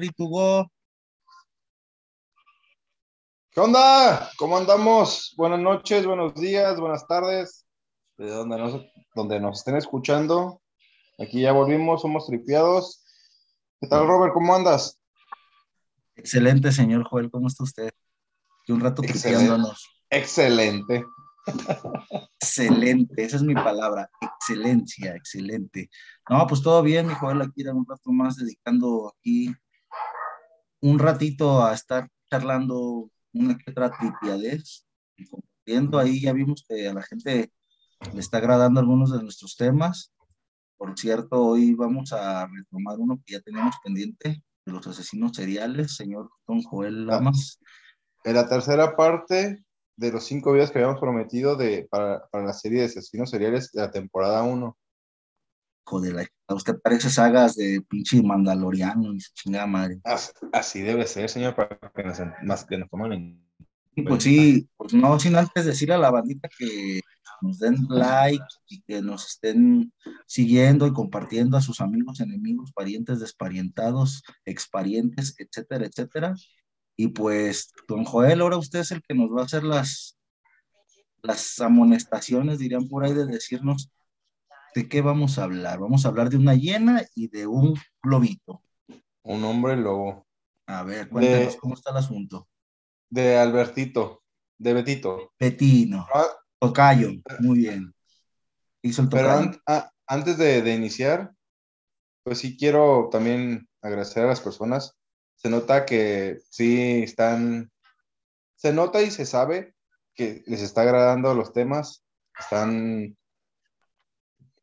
Espíritu Go. ¿Qué onda? ¿Cómo andamos? Buenas noches, buenos días, buenas tardes. De donde nos, donde nos estén escuchando. Aquí ya volvimos, somos tripiados. ¿Qué tal, Robert? ¿Cómo andas? Excelente, señor Joel. ¿Cómo está usted? Y un rato tripiándonos. Excelente. Excelente, esa es mi palabra, excelencia, excelente. No, pues todo bien, mi Joel, aquí era un rato más dedicando aquí un ratito a estar charlando una que otra tripiadez y compartiendo. Ahí ya vimos que a la gente le está agradando algunos de nuestros temas. Por cierto, hoy vamos a retomar uno que ya teníamos pendiente de los asesinos seriales, señor Don Joel Lamas. En la tercera parte de los cinco videos que habíamos prometido de, para, para la serie de asesinos seriales de la temporada 1. Joder, a usted parece sagas de pinche Mandaloriano y su chingada madre. Así, debe ser, señor, para que nos, más que nos tomen Pues sí, pues no, sin antes decir a la bandita que nos den like y que nos estén siguiendo y compartiendo a sus amigos, enemigos, parientes, desparientados, exparientes, etcétera, etcétera. Y pues, don Joel, ahora usted es el que nos va a hacer las, las amonestaciones, dirían por ahí, de decirnos de qué vamos a hablar. Vamos a hablar de una hiena y de un globito. Un hombre lobo. A ver, cuéntanos cómo está el asunto. De Albertito, de Betito. Betino. Ah, tocayo, muy bien. Hizo el tocayo. Pero antes de, de iniciar, pues sí quiero también agradecer a las personas se nota que sí están, se nota y se sabe que les está agradando los temas, están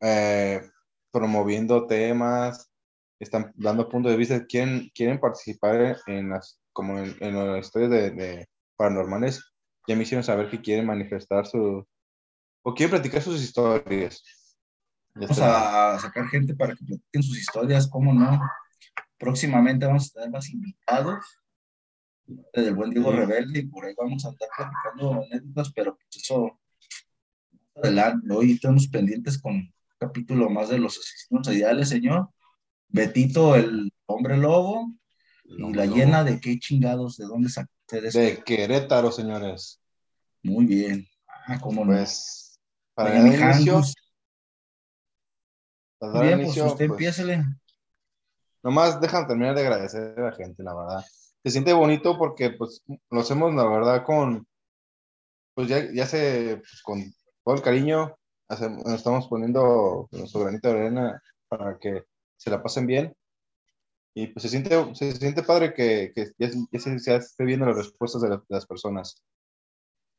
eh, promoviendo temas, están dando puntos de vista, quieren, quieren participar en las, como en, las historias de, paranormales, ya me hicieron saber que quieren manifestar su, o quieren platicar sus historias. Vamos a sacar gente para que platiquen sus historias, ¿cómo no? Próximamente vamos a tener más invitados desde el buen Diego Rebelde y por ahí vamos a estar platicando anécdotas, pero pues eso adelante. Hoy estamos pendientes con capítulo más de los asesinos ideales, señor. Betito, el hombre lobo, y la llena de qué chingados, de dónde sacó ustedes. De Querétaro, señores. Muy bien. Ah, cómo no. Pues, para el inicio. Bien, pues usted pues, Nomás dejan terminar de agradecer a la gente, la verdad. Se siente bonito porque pues lo hacemos, la verdad, con, pues ya, ya se, pues, con todo el cariño, hacemos, estamos poniendo nuestro granito de arena para que se la pasen bien. Y pues se siente, se siente padre que, que ya, se, esté viendo las respuestas de, las personas.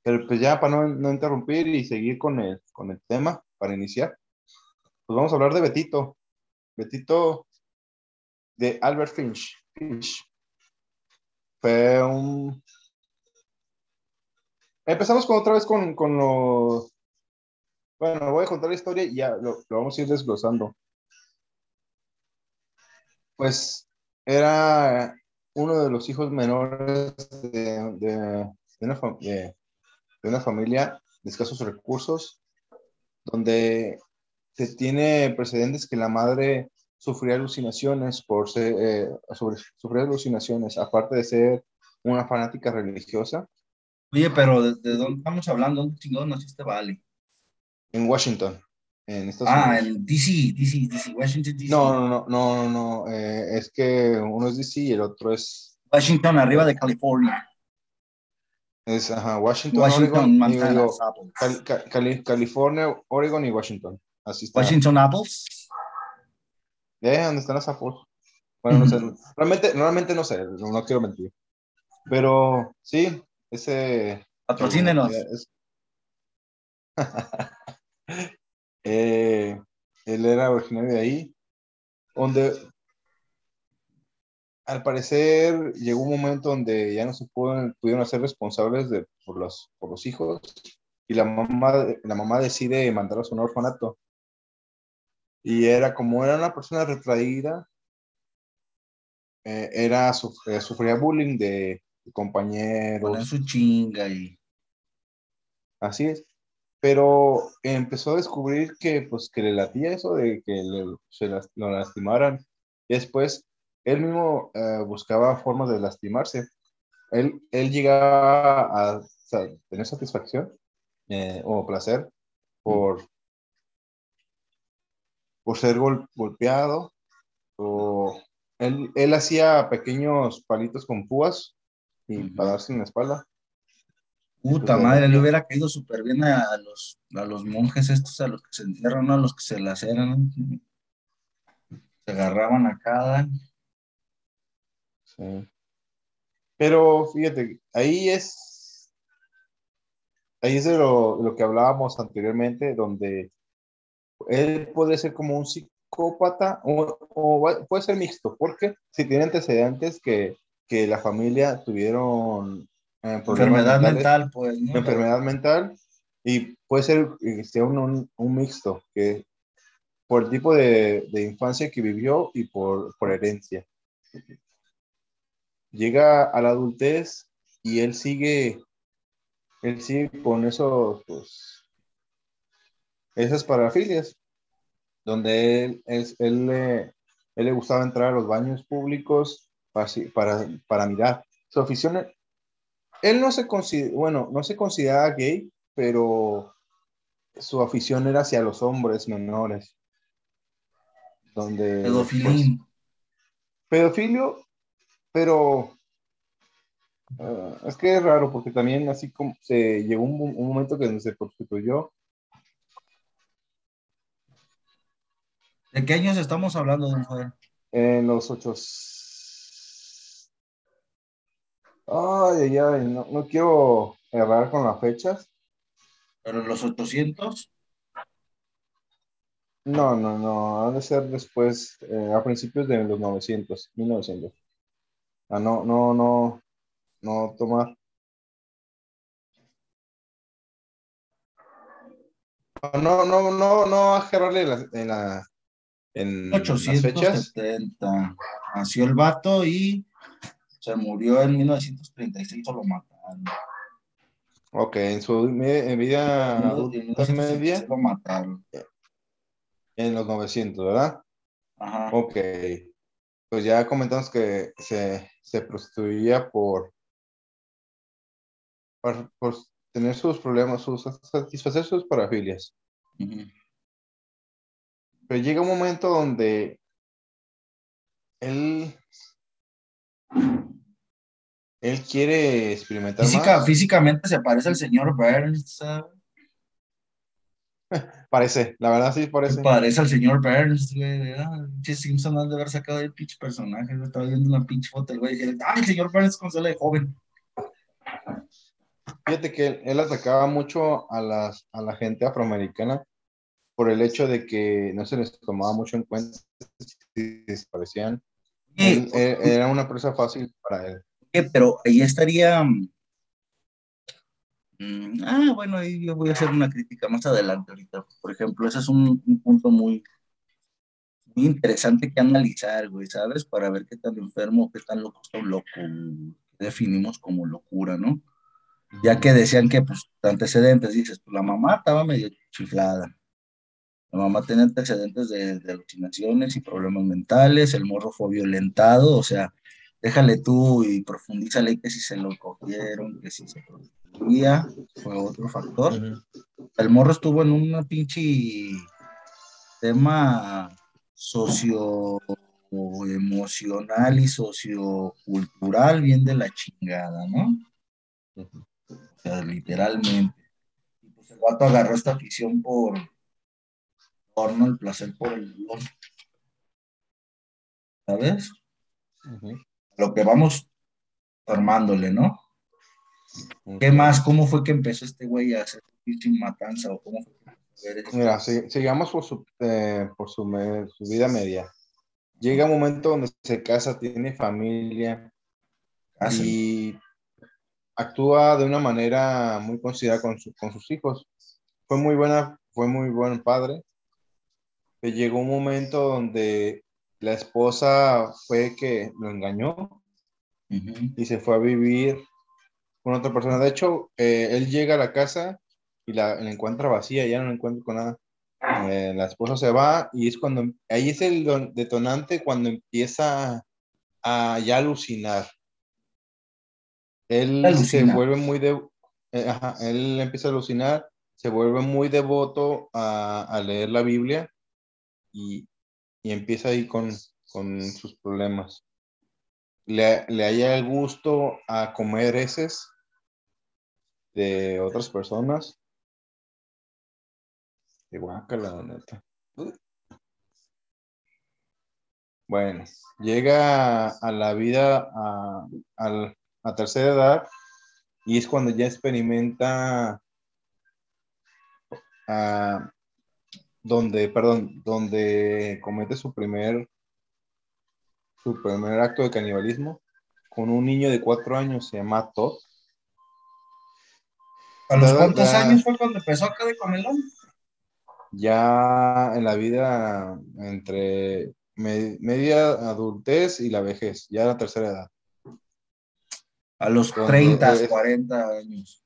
Pero pues ya para no, no, interrumpir y seguir con el, con el tema, para iniciar, pues vamos a hablar de Betito. Betito de Albert Finch. Fue un... Empezamos con otra vez con, con los... Bueno, voy a contar la historia y ya lo, vamos a ir desglosando. Pues era uno de los hijos menores de, una, de, una, familia de escasos recursos, donde se tiene precedentes que la madre sufría alucinaciones por ser, eh, alucinaciones, aparte de ser una fanática religiosa. Oye, pero ¿de, dónde estamos hablando? ¿Dónde chingón naciste Vale? En Washington. En Estados ah, en DC, DC, DC, Washington, DC. No, no, no, no, no, eh, es que uno es DC y el otro es... Washington, arriba de California. Es, ajá, Washington, Washington Montana, California, Oregon y Washington. Así está. Washington Apples. ¿Eh? ¿Dónde están las Bueno, no sé. Realmente, realmente no sé, no, quiero mentir. Pero sí, ese. Patrocínenos. Eh, él era originario de ahí, donde al parecer llegó un momento donde ya no se pudieron, pudieron hacer responsables de, por, los, por los hijos y la mamá, la mamá decide mandarlos a un orfanato. Y era como era una persona retraída, eh, era, eh, sufría bullying de, compañeros. Con su chinga y... Así es. Pero empezó a descubrir que, pues, que le latía eso de que se lo lastimaran. Y después él mismo eh, buscaba formas de lastimarse. Él, él llegaba a, tener satisfacción eh, o placer por, por ser golpeado o él, él, hacía pequeños palitos con púas y para darse en la espalda. Puta madre, le hubiera caído súper bien a los, a los monjes estos, a los que se entierran, a los que se laceran, se agarraban a cada. Sí. Pero fíjate, ahí es, ahí es de lo, lo que hablábamos anteriormente, donde él puede ser como un psicópata o, puede ser mixto, porque si tiene antecedentes que, que la familia tuvieron eh, enfermedad mental, pues. Enfermedad mental y puede ser sea un, un, mixto, que por el tipo de, de, infancia que vivió y por, por herencia. Llega a la adultez y él sigue, él sigue con esos, pues, esas parafilias, donde él, él, él, le, él le gustaba entrar a los baños públicos para, para, para mirar. Su afición él no se considera, bueno, no se considera gay, pero su afición era hacia los hombres menores. Donde, Pedofilín. Pues, pedofilio, pero eh, es que es raro porque también así como se llegó un, momento que se prostituyó. ¿De qué años estamos hablando, don Joder? En los ocho, Ay, ay, ay, no, no quiero errar con las fechas. ¿Pero los 800? No, no, no, ha de ser después, eh, a principios de los 900, 1900. Ah, no, no, no, no tomar. No, no, no, no a en la, en, la, en 870. Nació el vato y se murió en 1936 o lo mataron. Ok, en su vida media lo mataron. En los 900, ¿verdad? Ajá. Ok. Pues ya comentamos que se, se prostituía por, por, tener sus problemas, sus, satisfacer sus parafilias. Pero llega un momento donde él él quiere experimentar más. Físicamente se parece al señor Burns. parece, la verdad sí parece. parece al señor Burns, güey. Pinche Simpson ha de haber sacado el pinche personaje. Estaba viendo una pinche foto del güey ¡ay, el señor Burns con de joven! Fíjate que él, atacaba mucho a, las, a la gente afroamericana por el hecho de que no se les tomaba mucho en cuenta si desaparecían. era una presa fácil para él pero ahí estaría. Mm, ah, bueno, ahí yo voy a hacer una crítica más adelante ahorita. Por ejemplo, ese es un, punto muy, muy interesante que analizar, güey, ¿sabes? Para ver qué tan enfermo, qué tan loco está un loco. Definimos como locura, ¿no? Ya que decían que, pues, antecedentes, dices, pues la mamá estaba medio chiflada. La mamá tenía antecedentes de, de alucinaciones y problemas mentales, el morro fue violentado, o sea, déjale tú y profundízale que si se lo cogieron, que si se prostituía, fue otro factor. El morro estuvo en un pinche tema socio emocional y sociocultural bien de la chingada, ¿no? O sea, literalmente. Y pues el vato agarró esta afición por porno, el placer por el dolor. ¿Sabes? Lo que vamos armándole, ¿no? ¿Qué más? ¿Cómo fue que empezó este güey a hacer sin matanza? ¿O cómo fue Mira, sigamos por, su, eh, por su, su, vida media. Llega un momento donde se casa, tiene familia y actúa de una manera muy considerada con, con sus hijos. Fue muy buena, fue muy buen padre. llegó un momento donde la esposa fue que lo engañó y se fue a vivir con otra persona. De hecho, eh, él llega a la casa y la, encuentra vacía, ya no la encuentra con nada. Eh, la esposa se va y es cuando, ahí es el detonante cuando empieza a ya alucinar. Él se vuelve muy de, eh, él empieza a alucinar, se vuelve muy devoto a, leer la Biblia y, empieza ahí con, con sus problemas. Le, le haya el gusto a comer heces de otras personas. Igual que la neta. Bueno, llega a la vida a, a, tercera edad y es cuando ya experimenta donde, perdón, donde comete su primer su primer acto de canibalismo con un niño de cuatro años, se llama Todd. ¿A los cuántos años fue cuando empezó acá de comelón? Ya en la vida entre media adultez y la vejez, ya la tercera edad. A los 30, 40 años.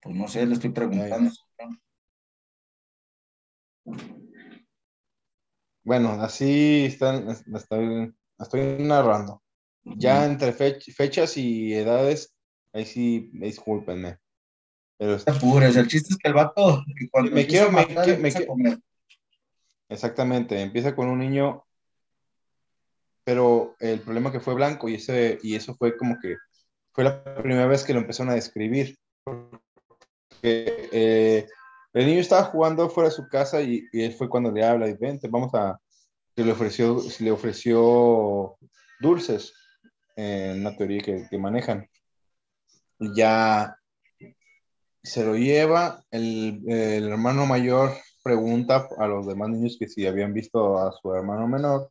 Pues no sé, le estoy preguntando. Bueno, así están, estoy, estoy narrando. Ya entre fechas y edades Ahí sí, discúlpenme. Pero apures, el chiste es que el vato cuando me quiero, me, comer. Exactamente, empieza con un niño, pero el problema que fue blanco y ese y eso fue como que fue la primera vez que lo empezaron a describir. Eh, el niño estaba jugando fuera de su casa y, él fue cuando le habla y vente, vamos a se le ofreció le ofreció dulces en una teoría que, que manejan ya se lo lleva, el, hermano mayor pregunta a los demás niños que si habían visto a su hermano menor,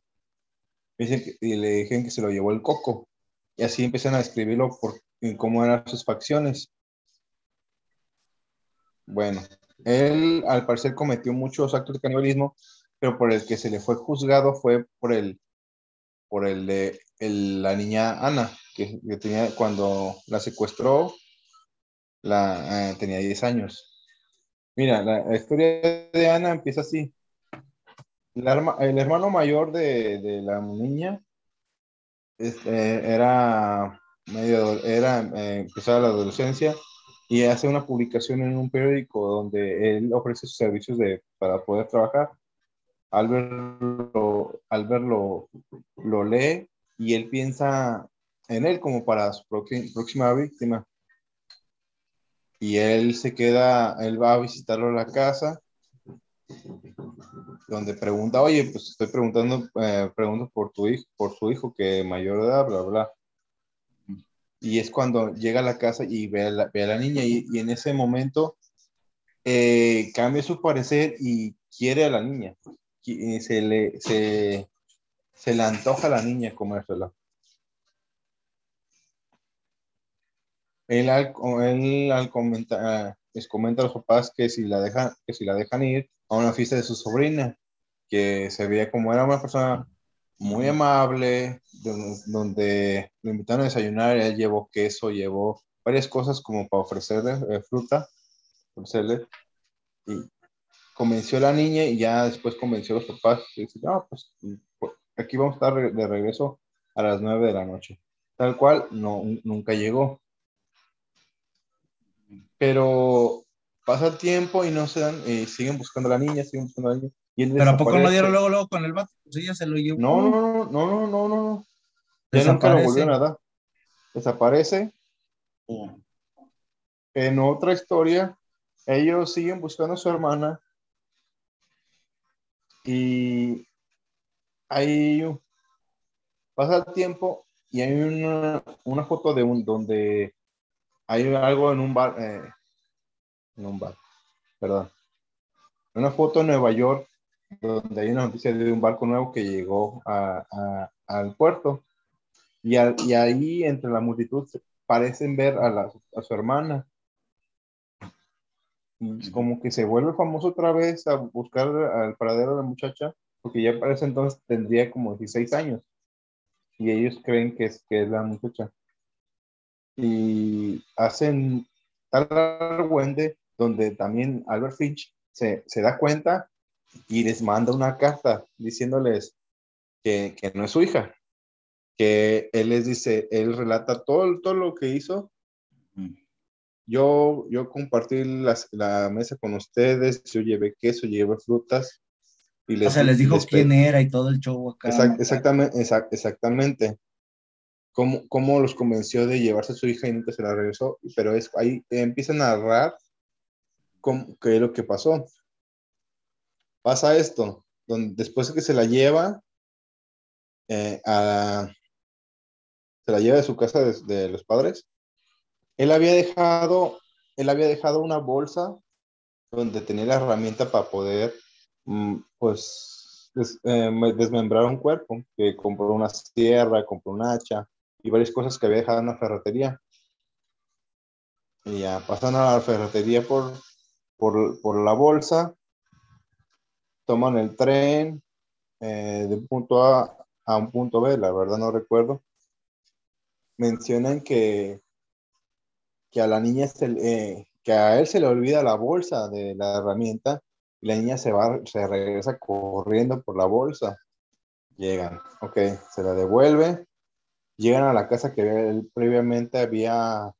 y le dijeron que se lo llevó el coco, y así empiezan a describirlo por cómo eran sus facciones. Bueno, él al parecer cometió muchos actos de canibalismo, pero por el que se le fue juzgado fue por el, por el de la niña Ana, que, tenía cuando la secuestró, la, eh, tenía 10 años. Mira, la, historia de Ana empieza así. el hermano mayor de, la niña este, era medio, era, eh, empezaba la adolescencia y hace una publicación en un periódico donde él ofrece sus servicios de, para poder trabajar. Al verlo, al verlo, lo lee y él piensa en él como para su próxima víctima. Y él se queda, él va a visitarlo a la casa, donde pregunta, oye, pues estoy preguntando, eh, pregunto por tu hijo, por su hijo que mayor de edad, bla, bla. Y es cuando llega a la casa y ve a la, niña y, en ese momento eh, cambia su parecer y quiere a la niña. Se le, se, le antoja a la niña comérsela. Él al, él al comentar, les comenta a los papás que si, la dejan, que si la dejan ir a una fiesta de su sobrina, que se veía como era una persona muy amable, donde, lo invitaron a desayunar, él llevó queso, llevó varias cosas como para ofrecerle eh, fruta, ofrecerle, y convenció a la niña y ya después convenció a los papás y dice, no, pues aquí vamos a estar de regreso a las nueve de la noche. Tal cual, no, nunca llegó. Pero pasa el tiempo y no se dan, y siguen buscando a la niña, siguen buscando a la niña. Pero ¿a poco no dieron luego, luego con el vato? Pues ella se lo llevó. No, no, no, no, no, no, no. Ya nunca lo volvió nada. Desaparece. En otra historia, ellos siguen buscando a su hermana y ahí pasa el tiempo y hay una, una foto de un donde hay algo en un bar, eh, en un bar, perdón. Una foto en Nueva York donde hay una noticia de un barco nuevo que llegó al puerto. Y, y, ahí entre la multitud parecen ver a, su hermana. Y como que se vuelve famoso otra vez a buscar al paradero de la muchacha, porque ya parece entonces tendría como 16 años. Y ellos creen que es, que es la muchacha y hacen tal argüende donde también Albert Finch se, se da cuenta y les manda una carta diciéndoles que, que, no es su hija, que él les dice, él relata todo, todo lo que hizo. Yo, yo compartí la mesa con ustedes, yo llevé queso, llevé frutas. Y les, o sea, les dijo quién era y todo el show acá. exactamente, exactamente. Cómo, cómo, los convenció de llevarse a su hija y nunca se la regresó, pero es, ahí empieza a narrar cómo, qué es lo que pasó pasa esto, donde después de que se la lleva, eh, a, se la lleva de su casa de, los padres, él había dejado, él había dejado una bolsa donde tenía la herramienta para poder, mm, pues, eh, desmembrar un cuerpo, que compró una sierra, compró un hacha y varias cosas que había dejado en la ferretería. Y ya pasan a la ferretería por, por, por la bolsa toman el tren eh, de un punto A a un punto B, la verdad no recuerdo. Mencionan que, que a la niña se, eh, que a él se le olvida la bolsa de la herramienta y la niña se va, se regresa corriendo por la bolsa. Llegan, ok, se la devuelve, llegan a la casa que él previamente había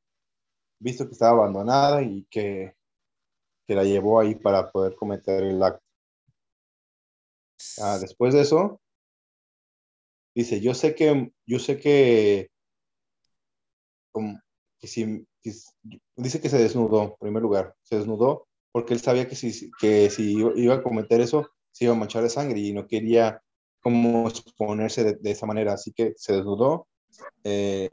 visto que estaba abandonada y que, que la llevó ahí para poder cometer el acto. Ah, después de eso, dice, yo sé que, yo sé que, si, dice que se desnudó, en primer lugar, se desnudó porque él sabía que si, que si iba a cometer eso, se iba a manchar de sangre y no quería como exponerse de, esa manera, así que se desnudó. Eh,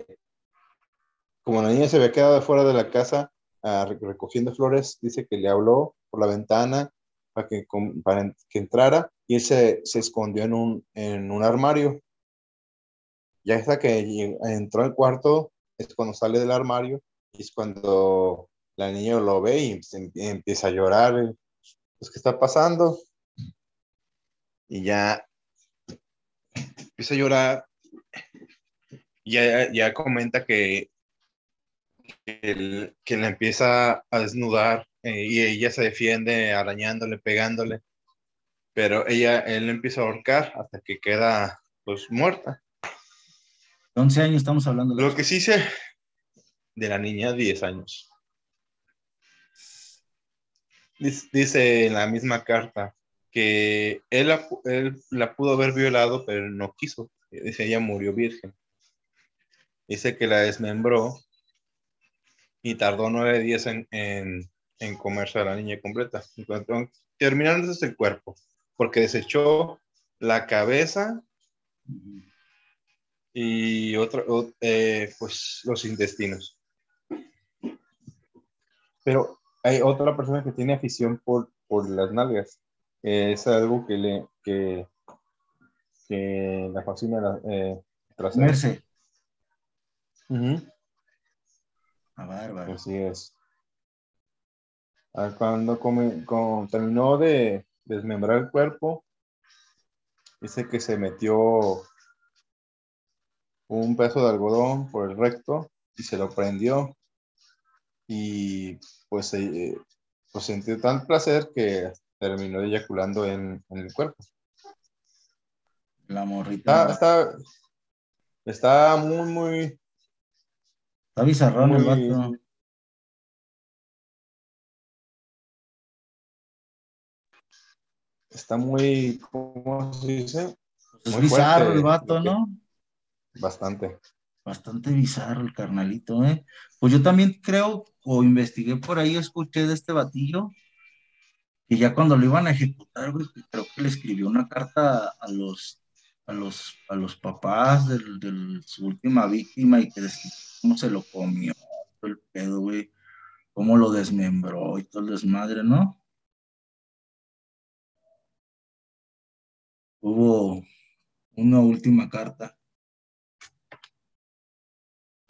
como la niña se había quedado fuera de la casa ah, recogiendo flores, dice que le habló por la ventana para que, para que entrara y él se, se escondió en un, en un armario. Ya hasta que entró al cuarto, es cuando sale del armario y es cuando la niña lo ve y empieza a llorar. Pues, ¿qué está pasando? Y ya empieza a llorar. Ya, ya comenta que, que, que la empieza a desnudar eh, y ella se defiende arañándole, pegándole, pero ella, él empieza a ahorcar hasta que queda pues muerta. 11 años estamos hablando. Lo que sí sé de la niña, 10 años. Dice en la misma carta que él la, él la pudo haber violado, pero no quiso. Dice, ella murió virgen. Dice que la desmembró y tardó nueve días en, en comerse a la niña completa. Terminando desde el cuerpo, porque desechó la cabeza y otro, eh, pues los intestinos. Pero hay otra persona que tiene afición por, por las nalgas. es algo que le que, que la fascina la, eh, Merce. A bárbaro. Así es. Cuando terminó de desmembrar el cuerpo, dice que se metió un pedazo de algodón por el recto y se lo prendió y pues, eh, pues sintió tan placer que terminó eyaculando en, el cuerpo. La morrita. Está, está, muy, muy... Está bizarrón el vato. Está muy, ¿cómo se dice? Muy bizarro el vato, ¿no? Bastante. Bastante bizarro el carnalito, ¿eh? Pues yo también creo, o investigué por ahí, escuché de este batillo, que ya cuando lo iban a ejecutar, güey, creo que le escribió una carta a los, a los, a los papás de, su última víctima y que cómo se lo comió, todo el pedo, güey, cómo lo desmembró y todo el desmadre, ¿no? Hubo una última carta.